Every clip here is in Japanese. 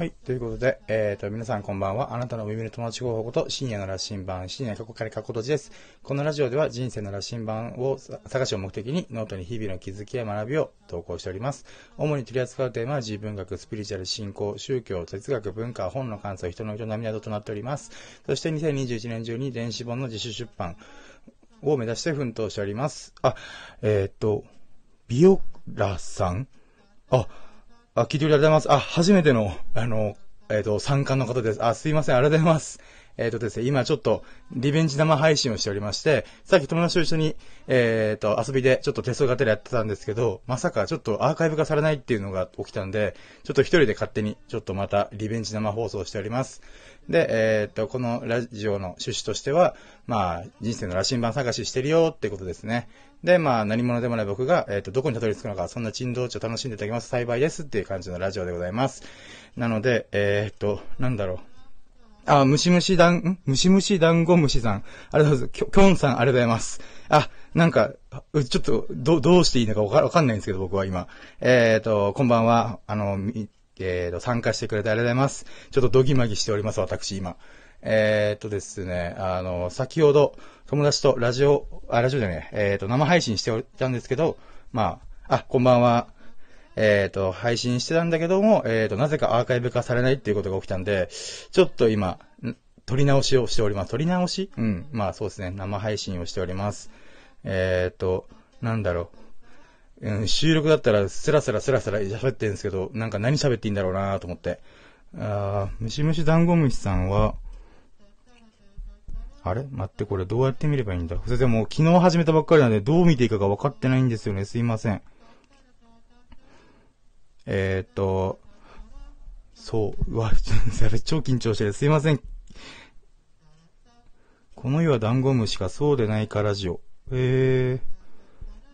はい。ということで、えっ、ー、と、皆さんこんばんは。あなたの耳の友達候補こと深夜の羅針盤、深夜過去から過去とじです。このラジオでは人生の羅針盤を探しを目的にノートに日々の気づきや学びを投稿しております。主に取り扱うテーマは自分学、スピリチュアル、信仰、宗教、哲学、文化、本の感想、人の営みなどとなっております。そして2021年中に電子本の自主出版を目指して奮闘しております。あ、えっ、ー、と、ビオラさん？あ、あ、聞いてくれてありがとうございます。あ、初めての、あの、えっ、ー、と、参加の方です。あ、すいません。ありがとうございます。えっ、ー、とですね、今ちょっと、リベンジ生配信をしておりまして、さっき友達と一緒に、えっ、ー、と、遊びでちょっと手相がてらやってたんですけど、まさかちょっとアーカイブ化されないっていうのが起きたんで、ちょっと一人で勝手に、ちょっとまたリベンジ生放送しております。で、えっ、と、このラジオの趣旨としては、まあ、人生の羅針盤探ししてるよってことですね。で、まあ、何者でもない僕が、えっ、と、どこにたどり着くのか、そんな珍道中楽しんでいただきます。幸いですっていう感じのラジオでございます。なので、えっ、と、なんだろう。あ、ムシムシダン、ん？ムシムシダンゴムシさん。ありがとうございます。きょ、きょんさん、ありがとうございます。あ、なんか、ちょっと、ど、どうしていいのかわかわかんないんですけど、僕は今。えっ、ー、と、こんばんは。あの、えっ、ー、と、参加してくれてありがとうございます。ちょっとドギマギしております、私、今。えっ、ー、とですね、あの、先ほど、友達とラジオ、あ、ラジオじゃねえ、えっ、と、生配信しておいたんですけど、まあ、あ、こんばんは。えっ、ー、と、配信してたんだけども、えっ、ー、と、なぜかアーカイブ化されないっていうことが起きたんで、ちょっと今、撮り直しをしております。撮り直し？うん。まあそうですね。生配信をしております。えっ、ー、と、なんだろう。うん、収録だったらスラスラスラスラ喋ってるんですけど、なんか何喋っていいんだろうなと思って。あー、ムシムシダンゴムシさんは、あれ？待って、これどうやって見ればいいんだ？それでも昨日始めたばっかりなんでどう見ていいかが分かってないんですよね。すいません。えー、っと、そう、うわ、超緊張してる。すいません。この世はダンゴムシかそうでないかラジオ。え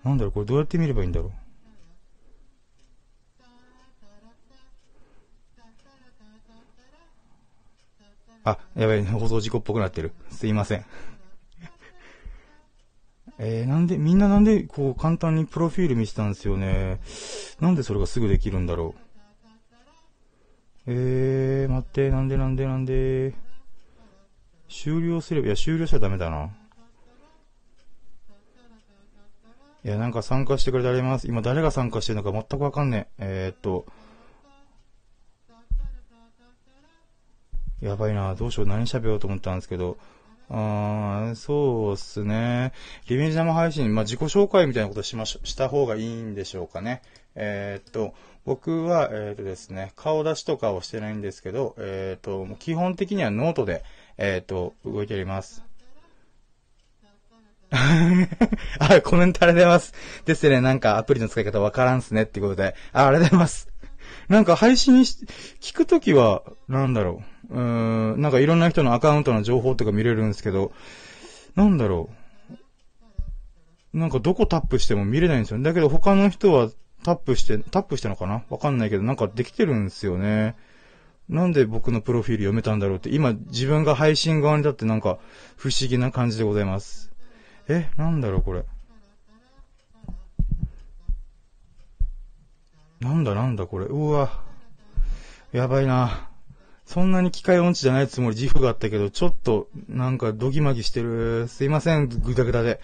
ー、なんだろう、これどうやって見ればいいんだろう。あ、やばい、放送事故っぽくなってる。すいません。えー、なんで、みんななんで、こう、簡単にプロフィール見せたんですよね。なんでそれがすぐできるんだろう。えー、待って、なんでなんでなんで。終了すれば、いや、終了しちゃダメだな。いや、なんか参加してくれてあります。今誰が参加してるのか全くわかんねえ。えー、っと。やばいな、どうしよう、何喋ろうと思ったんですけど。ああそうっすね。リベンジ生配信、まあ、自己紹介みたいなことしまし、した方がいいんでしょうかね。えー、っと、僕は、えー、っとですね、顔出しとかをしてないんですけど、えー、っと、基本的にはノートで、えっと、動いております。あ、コメントありがとうございます。ですね、なんかアプリの使い方わからんすねってことで、あ、ありがとうございます。なんか配信し、聞くときは、なんだろう。うーん、なんかいろんな人のアカウントの情報とか見れるんですけど、なんだろう。なんかどこタップしても見れないんですよ。だけど他の人はタップして、タップしたのかな？わかんないけど、なんかできてるんですよね。なんで僕のプロフィール読めたんだろうって、今自分が配信側に立ってなんか不思議な感じでございます。え、なんだろうこれ。なんだなんだこれ。うわ。やばいな。そんなに機械音痴じゃないつもり自負があったけど、ちょっと、なんかドギマギしてる。すいません、ぐだぐだで。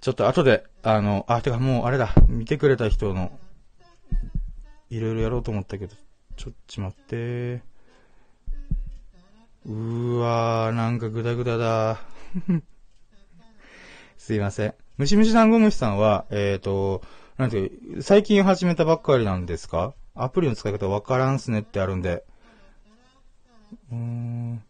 ちょっと後で、あの、あ、てかもうあれだ、見てくれた人の、いろいろやろうと思ったけど、ちょっと待って。うーわー、なんかグダグダだ。すいません。ムシムシダンゴムシさんは、えっ、ー、と、なんていう、最近始めたばっかりなんですか？アプリの使い方わからんすねってあるんで。うーん、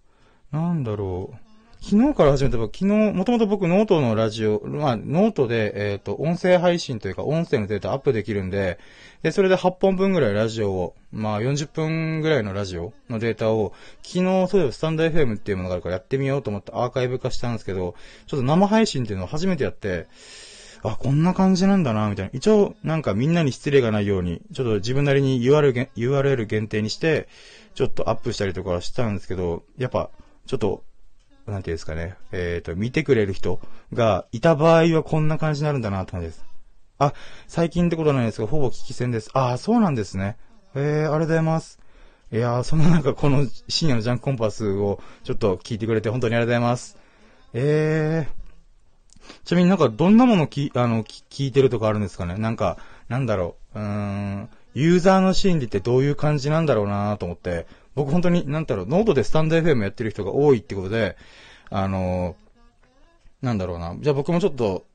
なんだろう。昨日から始めたば、昨日、もともと僕ノートのラジオ、まあ、ノートで、えっ、ー、と、音声配信というか、音声のデータアップできるんで、で、それで8本分ぐらいラジオを、まあ、40分ぐらいのラジオのデータを、昨日、そういえばスタンド FM っていうものがあるからやってみようと思ってアーカイブ化したんですけど、ちょっと生配信っていうのを初めてやって、あ、こんな感じなんだな、みたいな。一応、なんかみんなに失礼がないように、ちょっと自分なりに URL, URL 限定にして、ちょっとアップしたりとかしたんですけど、やっぱ、ちょっと、なんていうんですかね、えっ、ー、と、見てくれる人がいた場合はこんな感じになるんだな、って感じです。あ、最近ってことないですが、ほぼ聞き戦です。ああ、そうなんですね。えー、ありがとうございます。いやー、そのなんかこの深夜のジャンクコンパスをちょっと聞いてくれて本当にありがとうございます。えー、ちなみになんかどんなものき、あの、聞いてるとかあるんですかねなんか、なんだろう、うーん、ユーザーの心理ってどういう感じなんだろうなと思って、僕本当に、なんだろう、ノートでスタンド FM やってる人が多いってことで、あのー、なんだろうな。じゃあ僕もちょっと、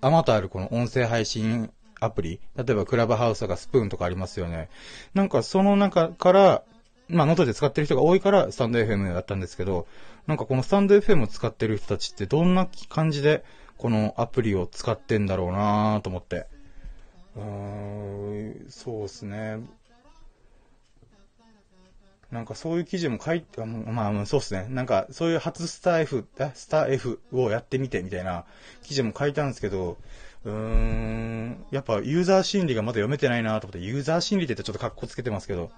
あまたあるこの音声配信アプリ、例えばクラブハウスとかスプーンとかありますよね。なんかその中から、まあ、ノートで使ってる人が多いから、スタンド FM だったんですけど、なんかこのスタンド FM を使ってる人たちってどんな感じで、このアプリを使ってんだろうなぁと思って。うーん、そうですね。なんかそういう記事も書いて、まあ、そうですね。なんかそういう初スター F、スター F をやってみてみたいな記事も書いたんですけど、うーん、やっぱユーザー心理がまだ読めてないなと思って、ユーザー心理って言ってちょっと格好つけてますけど、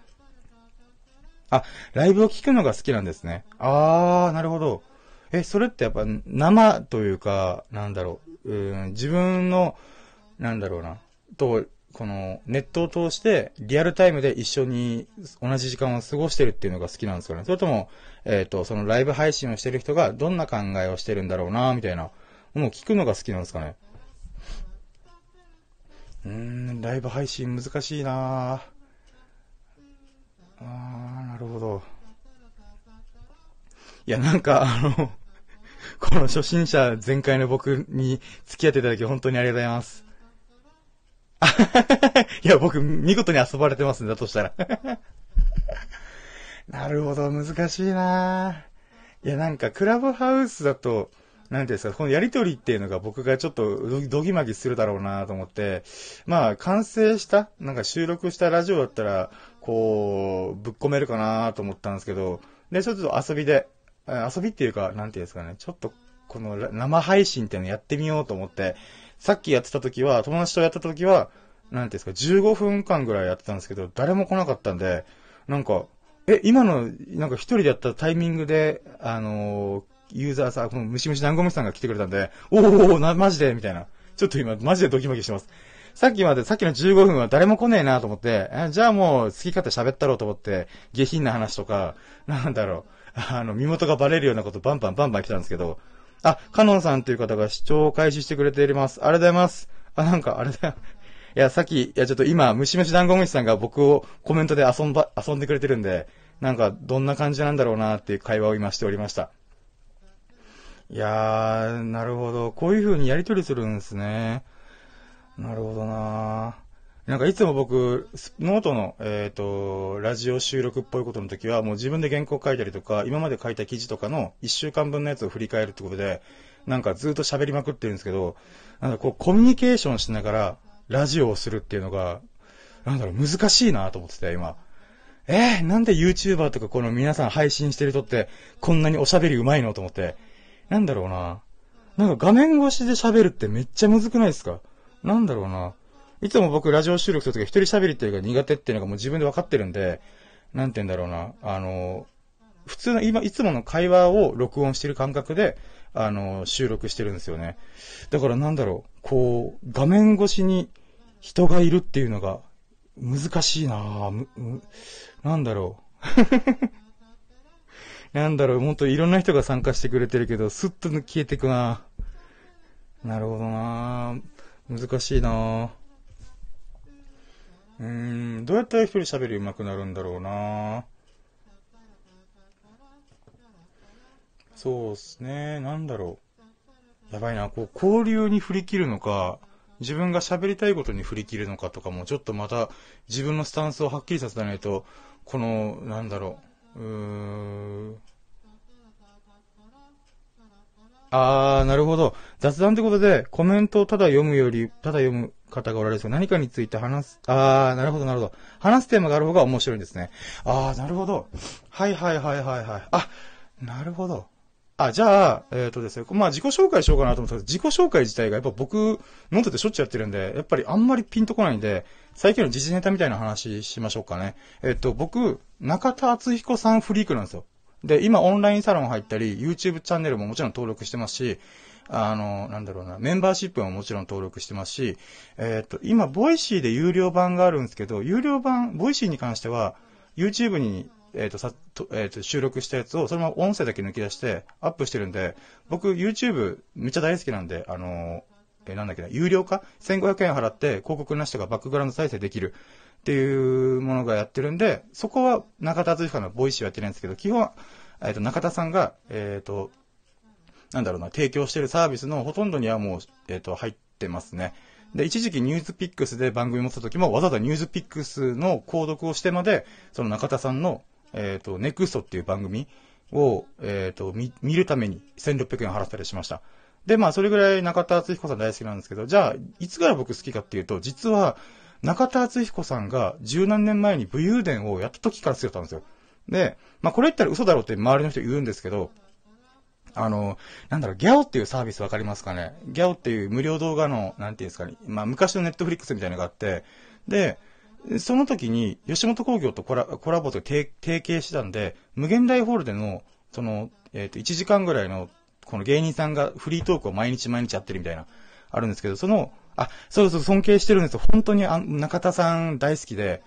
あ、ライブを聞くのが好きなんですね。あー、なるほど。え、それってやっぱ生というか、なんだろう、うん自分の、なんだろうな、と、このネットを通してリアルタイムで一緒に同じ時間を過ごしてるっていうのが好きなんですかね。それとも、えっ、ー、と、そのライブ配信をしてる人がどんな考えをしてるんだろうな、みたいなものを聞くのが好きなんですかね。うーん、ライブ配信難しいなぁ。あー、なるほど。いや、なんか、あの、この初心者全開の僕に付き合っていただき本当にありがとうございます。いや、僕、見事に遊ばれてますね、だとしたら。なるほど、難しいな。いや、なんか、クラブハウスだと、なんていうんですか、このやりとりっていうのが僕がちょっとドギマギするだろうなと思って、まあ、完成した、なんか収録したラジオだったら、こう、ぶっ込めるかなと思ったんですけど、で、ちょっと遊びで、遊びっていうか、なんていうんですかね、ちょっと、この生配信っていうのやってみようと思って、さっきやってた時は、友達とやってた時は、なんていうんですか、15分間ぐらいやってたんですけど、誰も来なかったんで、なんか、え、今の、なんか一人でやったタイミングで、あのー、ユーザーさん、このムシムシダンゴムシさんが来てくれたんで、おーおな、マジでみたいな。ちょっと今、マジでドキドキしてます。さっきまで、さっきの15分は誰も来ねえなと思って、じゃあもう好き勝手喋ったろうと思って、下品な話とか、なんだろう、あの、身元がバレるようなことバンバンバンバン来たんですけど、あ、カノンさんという方が視聴を開始してくれています。ありがとうございます。あ、なんか、あれだよ。いや、さっき、いや、ちょっと今、ムシムシダンゴムシさんが僕をコメントで遊んば、遊んでくれてるんで、なんか、どんな感じなんだろうなっていう会話を今しておりました。いやー、なるほど。こういう風にやりとりするんですね。なるほどなーなんかいつも僕、ノートの、えっ、ー、と、ラジオ収録っぽいことの時は、もう自分で原稿書いたりとか、今まで書いた記事とかの1週間分のやつを振り返るってことで、なんかずっと喋りまくってるんですけど、なんかこう、コミュニケーションしながら、ラジオをするっていうのが、なんだろう、難しいなと思ってて、今。えー、なんで YouTuber とかこの皆さん配信してる人って、こんなにおしゃべり上手いのと思って。なんだろうな。なんか画面越しで喋るってめっちゃむずくないですか？なんだろうな。いつも僕ラジオ収録するとき一人喋りっていうか苦手っていうのがもう自分で分かってるんで、なんて言うんだろうな。あの、普通の今、いつもの会話を録音してる感覚で、あの、収録してるんですよね。だからなんだろう、こう、画面越しに人がいるっていうのが難しいなぁ。なんだろう。なんだろう、もっといろんな人が参加してくれてるけど、スッと消えてくななるほどな難しいなぁうーん、どうやったら一人喋り上手くなるんだろうな。そうっすね、なんだろう。やばいな、こう、交流に振り切るのか、自分が喋りたいことに振り切るのかとかも、ちょっとまた自分のスタンスをはっきりさせないと、この、なんだろう、うーん、あー、なるほど。雑談ってことで、コメントをただ読むより、ただ読む方がおられるんですが、何かについて話す、あー、なるほど、なるほど。話すテーマがある方が面白いんですね。あー、なるほど。はいはいはいはいはい。あ、なるほど。あ、じゃあ、えっ、ー、とですね、まあ自己紹介しようかなと思ったけど、自己紹介自体がやっぱ僕、ノートでしょっちゅうやってるんで、やっぱりあんまりピンとこないんで、最近の時事ネタみたいな話しましょうかね。えっ、ー、と、僕、中田敦彦さんフリークなんですよ。で、今オンラインサロン入ったり、YouTube チャンネルももちろん登録してますし、あの、なんだろうな、メンバーシップももちろん登録してますし、えっ、と、今、 Voicy で有料版があるんですけど、有料版、 Voicy に関しては、YouTube に、えっ、と、さ、とえっ、と、収録したやつを、そのまま音声だけ抜き出して、アップしてるんで、僕、YouTube めっちゃ大好きなんで、あのえなんだっけな、有料化 ?1500 円払って広告なしとかバックグラウンド再生できるっていうものがやってるんで、そこは中田敦彦の Voicy はやってないんですけど、基本、えっ、ー、と、中田さんが、えっ、ー、と、なんだろうな、提供してるサービスのほとんどにはもう、えっ、ー、と、入ってますね。で、一時期ニュースピックスで番組持った時も、わざわざニュースピックスの購読をしてまで、その中田さんの、えっ、と、ネクストっていう番組を、えっ、と、見、見るために1600円払ったりしました。で、まあ、それぐらい中田敦彦さん大好きなんですけど、じゃあ、いつから僕好きかっていうと、実は、中田敦彦さんが十何年前に武勇伝をやった時から好きだったんですよ。で、まあ、これ言ったら嘘だろうって周りの人言うんですけど、あの、なんだろう、ギャオっていうサービスわかりますかね？ギャオっていう無料動画の、なんていうんですかね、まあ、昔のネットフリックスみたいなのがあって、で、その時に、吉本興業とコラコラボと提携したんで、無限大ホールでの、その、えっ、ー、と、1時間ぐらいのこの芸人さんがフリートークを毎日毎日やってるみたいな、あるんですけど、その、あ、そうそう、尊敬してるんですよ。本当にあ中田さん大好きで、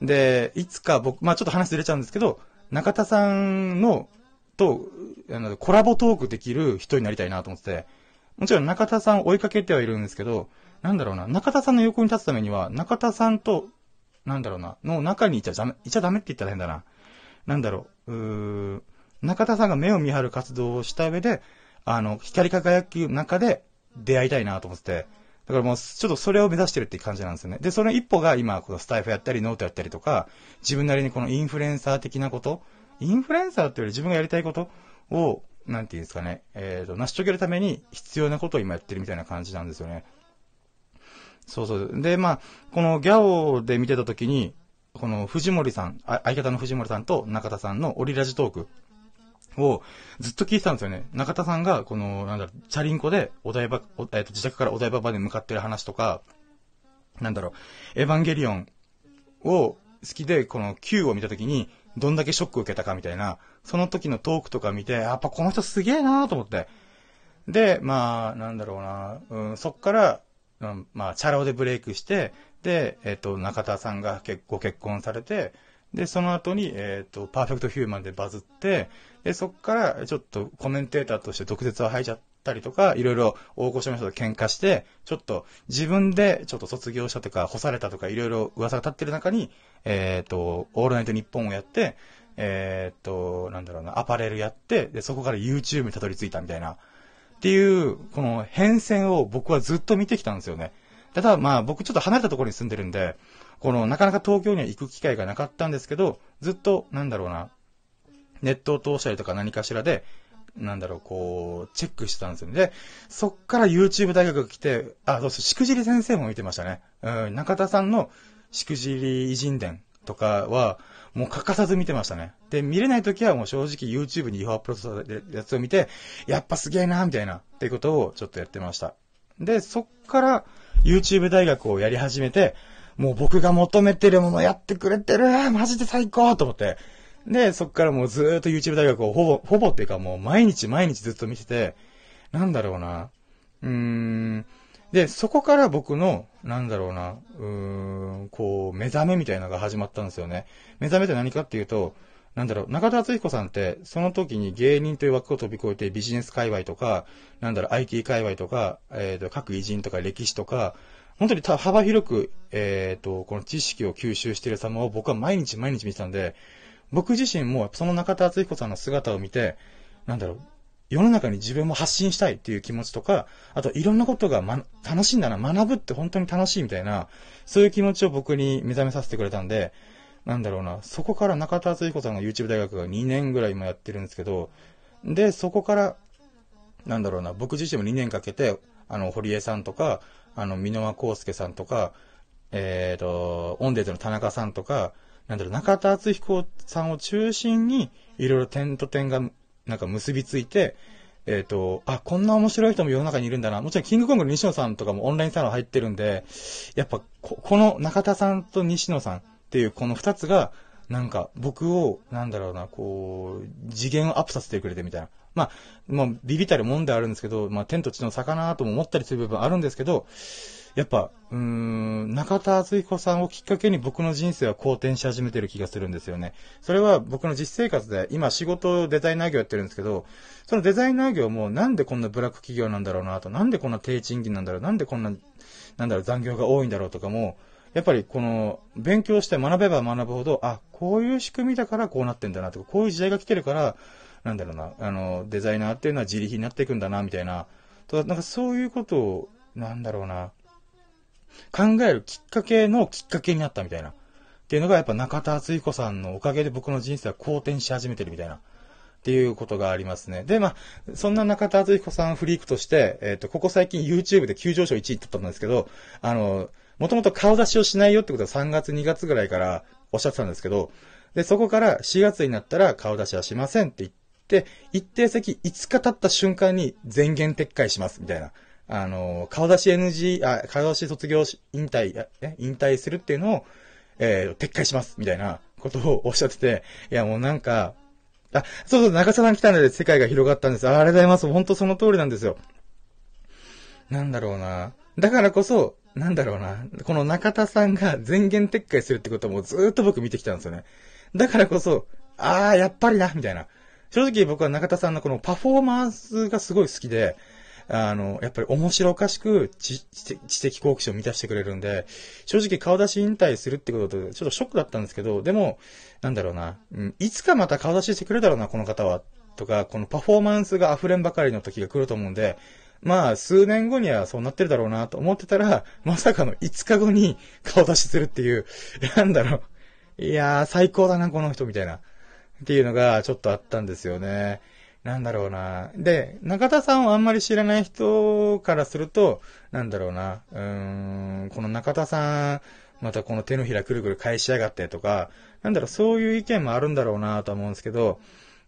で、いつか僕、まあちょっと話ずれちゃうんですけど、中田さんの、と、あの、コラボトークできる人になりたいなと思ってて、もちろん中田さんを追いかけてはいるんですけど、なんだろうな、中田さんの横に立つためには、中田さんと、なんだろうな、の中にいちゃダメ、いちゃダメって言ったら変だな。なんだろう、うー中田さんが目を見張る活動をした上で、あの、光り輝く中で出会いたいなと思ってて、だからもう、ちょっとそれを目指してるって感じなんですよね。で、その一歩が今、このスタイフやったり、ノートやったりとか、自分なりにこのインフルエンサー的なこと、インフルエンサーっていうより自分がやりたいことを、なんていうんですかね、えっ、ー、と、成し遂げるために必要なことを今やってるみたいな感じなんですよね。そうそう。で、まあ、この GyaO で見てた時に、この藤森さん、相方の藤森さんと中田さんのオリラジトークをずっと聞いてたんですよね。中田さんが、この、なんだろう、チャリンコでお台場、えっ、ー、と、自宅からお台場まで向かってる話とか、なんだろう、エヴァンゲリオンを好きで、この Q を見たときに、どんだけショック受けたかみたいな、その時のトークとか見て、やっぱこの人すげえなーと思って。で、まあ、なんだろうな、うん、そっから、うん、まあ、チャラ男でブレイクして、で、えっ、ー、と、中田さんが結ご結婚されて、で、その後に、えっ、ー、と、パーフェクトヒューマンでバズって、で、そっから、ちょっとコメンテーターとして毒舌を吐いちゃったりとか、いろいろ大御所の人と喧嘩して、ちょっと自分でちょっと卒業したとか、干されたとか、いろいろ噂が立ってる中に、えっ、ー、と、オールナイトニッポンをやって、えっ、ー、と、なんだろうな、アパレルやって、で、そこから YouTube にたどり着いたみたいな、っていう、この変遷を僕はずっと見てきたんですよね。ただ、まあ僕ちょっと離れたところに住んでるんで、この、なかなか東京には行く機会がなかったんですけど、ずっと、なんだろうな、ネットを通したりとか何かしらで、なんだろう、こう、チェックしてたんですよね。で、そっから YouTube 大学が来て、あ、どうすしくじり先生も見てましたね。うん、中田さんのしくじり偉人伝とかは、もう欠かさず見てましたね。で、見れない時はもう正直 YouTube に違法アップロードされるやつを見て、やっぱすげえな、みたいな、っていうことをちょっとやってました。で、そっから YouTube 大学をやり始めて、もう僕が求めてるものやってくれてるマジで最高と思って。で、そっからもうずーっと YouTube 大学をほぼ、ほぼっていうかもう毎日毎日ずっと見てて、なんだろうな。うーん。で、そこから僕の、なんだろうな、うーん、こう、目覚めみたいなのが始まったんですよね。目覚めって何かっていうと、なんだろう、中田敦彦さんって、その時に芸人という枠を飛び越えてビジネス界隈とか、なんだろう、IT 界隈とか、えっ、ー、と、各偉人とか歴史とか、本当に幅広く、えっ、ー、と、この知識を吸収している様を僕は毎日毎日見てたんで、僕自身もその中田敦彦さんの姿を見て、なんだろう、世の中に自分も発信したいっていう気持ちとか、あといろんなことが、ま、楽しいんだな、学ぶって本当に楽しいみたいな、そういう気持ちを僕に目覚めさせてくれたんで、なんだろうな、そこから中田敦彦さんが YouTube 大学が2年ぐらい今やってるんですけど、で、そこから、なんだろうな、僕自身も2年かけて、あの、堀江さんとか、あの、箕輪康介さんとか、えっ、ー、と、オンデーズの田中さんとか、なんだろう、中田敦彦さんを中心に、いろいろ点と点が、なんか結びついて、えっ、ー、と、あ、こんな面白い人も世の中にいるんだな。もちろん、キングコングの西野さんとかもオンラインサロン入ってるんで、やっぱこ、この中田さんと西野さんっていうこの二つが、なんか、僕を、なんだろうな、こう、次元をアップさせてくれてみたいな。まあ、もう、ビビたるもんであるんですけど、まあ、天と地の差かなとも思ったりする部分あるんですけど、やっぱ、うーん、中田敦彦さんをきっかけに僕の人生は好転し始めてる気がするんですよね。それは僕の実生活で、今仕事デザイナー業やってるんですけど、そのデザイナー業もなんでこんなブラック企業なんだろうなと、なんでこんな低賃金なんだろう、なんでこんな、なんだろう、残業が多いんだろうとかも、やっぱりこの、勉強して学べば学ぶほど、あ、こういう仕組みだからこうなってんだなとか、こういう時代が来てるから、なんだろうな、あの、デザイナーっていうのは自力になっていくんだな、みたいな。となんかそういうことを、なんだろうな、考えるきっかけのきっかけになったみたいな。っていうのがやっぱ中田敦彦さんのおかげで僕の人生は好転し始めてるみたいな。っていうことがありますね。で、まあ、そんな中田敦彦さんフリークとして、えっ、ー、と、ここ最近 YouTube で急上昇1位取ったんですけど、あの、もともと顔出しをしないよってことは3月2月ぐらいからおっしゃってたんですけど、で、そこから4月になったら顔出しはしませんって言って、一定席5日経った瞬間に全言撤回します、みたいな。あの、顔出し NG、あ、顔出し卒業し、引退、え、引退するっていうのを、えー、撤回します、みたいなことをおっしゃってて、いやもうなんか、あ、そうそう、中澤さん来たので世界が広がったんです。あありがとうございます。本当その通りなんですよ。なんだろうな。だからこそ、なんだろうな。この中田さんが全言撤回するってこともずっと僕見てきたんですよね。だからこそ、ああ、やっぱりな、みたいな。正直僕は中田さんのこのパフォーマンスがすごい好きで、あの、やっぱり面白おかしく知知的好奇心を満たしてくれるんで、正直顔出し引退するってことで、ちょっとショックだったんですけど、でも、なんだろうな、うん、いつかまた顔出ししてくれるだろうな、この方は、とか、このパフォーマンスが溢れんばかりの時が来ると思うんで、まあ、数年後にはそうなってるだろうなと思ってたら、まさかの5日後に顔出しするっていう、なんだろう。いやー、最高だな、この人、みたいな。っていうのがちょっとあったんですよね。なんだろうな。で、中田さんをあんまり知らない人からすると、なんだろうな。うーん、この中田さん、またこの手のひらくるくる返しやがってとか、なんだろう、そういう意見もあるんだろうなと思うんですけど、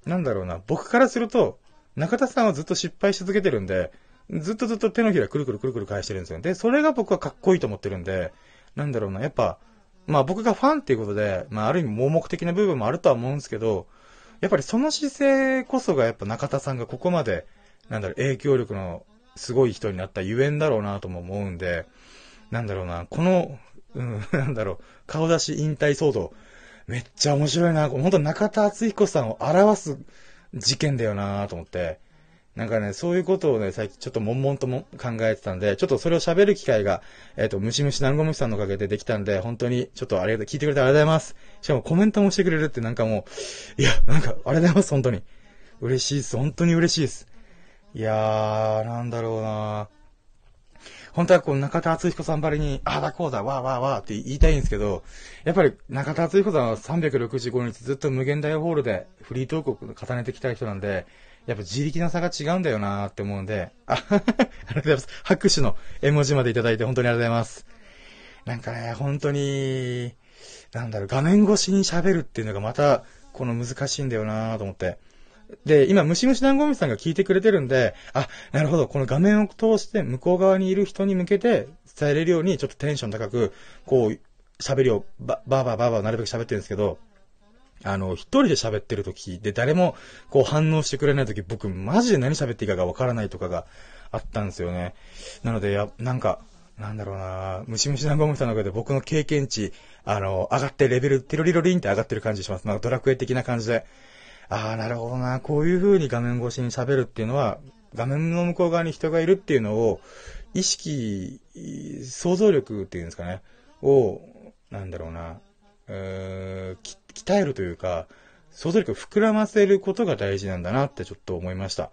なんだろうな。僕からすると、中田さんはずっと失敗し続けてるんで、ずっとずっと手のひらくるくるくるくる返してるんですよ。で、それが僕はかっこいいと思ってるんで、なんだろうな、やっぱ、まあ僕がファンっていうことで、まあある意味盲目的な部分もあるとは思うんですけど、やっぱりその姿勢こそがやっぱ中田さんがここまで、なんだろう、影響力のすごい人になったゆえんだろうなとも思うんで、なんだろうな、この、うん、なんだろう、顔出し引退騒動、めっちゃ面白いな、本当中田敦彦さんを表す事件だよなと思って、なんかね、そういうことをね、最近ちょっと悶々とも考えてたんで、ちょっとそれを喋る機会が、えっ、ー、と、ムシムシナンゴムシさんのおかげでできたんで、本当にちょっとありがとう、聞いてくれてありがとうございます。しかもコメントもしてくれるってなんかもう、いや、なんかありがとうございます、本当に。嬉しいです。本当に嬉しいです。いやー、なんだろうな本当はこう中田敦彦さんばりに、ああだこうだ、わーわーわーって言いたいんですけど、やっぱり中田敦彦さんは365日ずっと無限大ホールでフリートークを重ねてきた人なんで、やっぱ自力の差が違うんだよなーって思うんで、あ、ありがとうございます。拍手の絵文字までいただいて本当にありがとうございます。なんかね、本当に、なんだろう、画面越しに喋るっていうのがまた、この難しいんだよなーと思って。で、今、ムシムシ団子みさんが聞いてくれてるんで、あ、なるほど、この画面を通して向こう側にいる人に向けて伝えれるように、ちょっとテンション高く、こう、喋りをば、ばばばばなるべく喋ってるんですけど、あの、一人で喋ってる時で誰もこう反応してくれない時、僕マジで何喋っていいかがわからないとかがあったんですよね。なので、や、なんか、なんだろうなムシムシなゴムさんの中で僕の経験値、あの、上がってレベル、テロリロリンって上がってる感じします。なんかドラクエ的な感じで。ああ、なるほどなこういう風に画面越しに喋るっていうのは、画面の向こう側に人がいるっていうのを、意識、想像力っていうんですかね、を、なんだろうな、鍛えるというか、想像力を膨らませることが大事なんだなってちょっと思いました。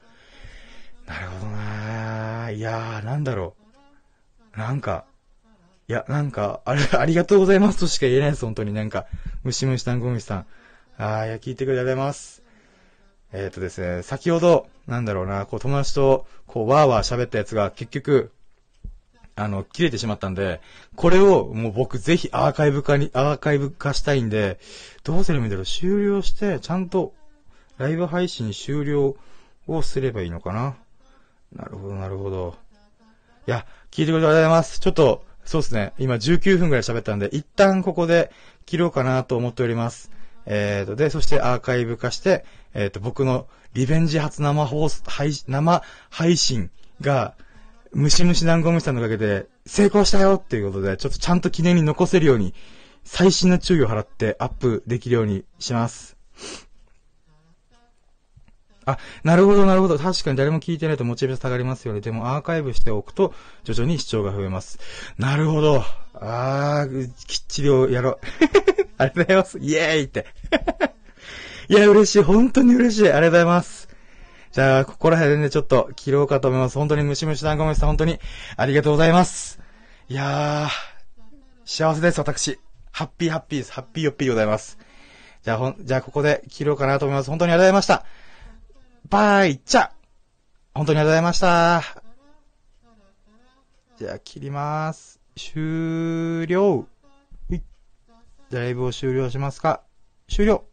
なるほどないやー、なんだろう。なんか、いや、なんか、あれ、ありがとうございますとしか言えないです、本当になんか。ムシムシタンゴミさん。あー、いや、聞いてくれてありがとうございます。えっ、ー、とですね、先ほど、なんだろうな、こう友達と、こう、わーわー喋ったやつが結局、あの、切れてしまったんで、これをもう僕ぜひアーカイブ化に、アーカイブ化したいんで、どうすればいいんだろう？終了して、ちゃんとライブ配信終了をすればいいのかな？なるほど、なるほど。いや、聞いてくれてありがとうございます。ちょっと、そうですね。今19分くらい喋ったんで、一旦ここで切ろうかなと思っております。えっ、と、で、そしてアーカイブ化して、えっ、と、僕のリベンジ初生放送、配生配信が、ムシムシ団子虫さんのおかげで成功したよっていうことで、ちょっとちゃんと記念に残せるように、最新の注意を払ってアップできるようにします。あ、なるほど、なるほど。確かに誰も聞いてないとモチベーション下がりますよね。でもアーカイブしておくと、徐々に視聴が増えます。なるほど。あー、きっちりをやろう。ありがとうございます。イエーイって。いや、嬉しい。本当に嬉しい。ありがとうございます。じゃあ、ここら辺でちょっと切ろうかと思います。本当にムシムシ団子虫さん、本当にありがとうございます。いやー、幸せです、私。ハッピーハッピーです。ハッピーヨッピーでございます。じゃあ、ほん、じゃあ、ここで切ろうかなと思います。本当にありがとうございました。バイチャ本当にありがとうございました。じゃあ、切ります。終了。じゃあ、ライブを終了しますか終了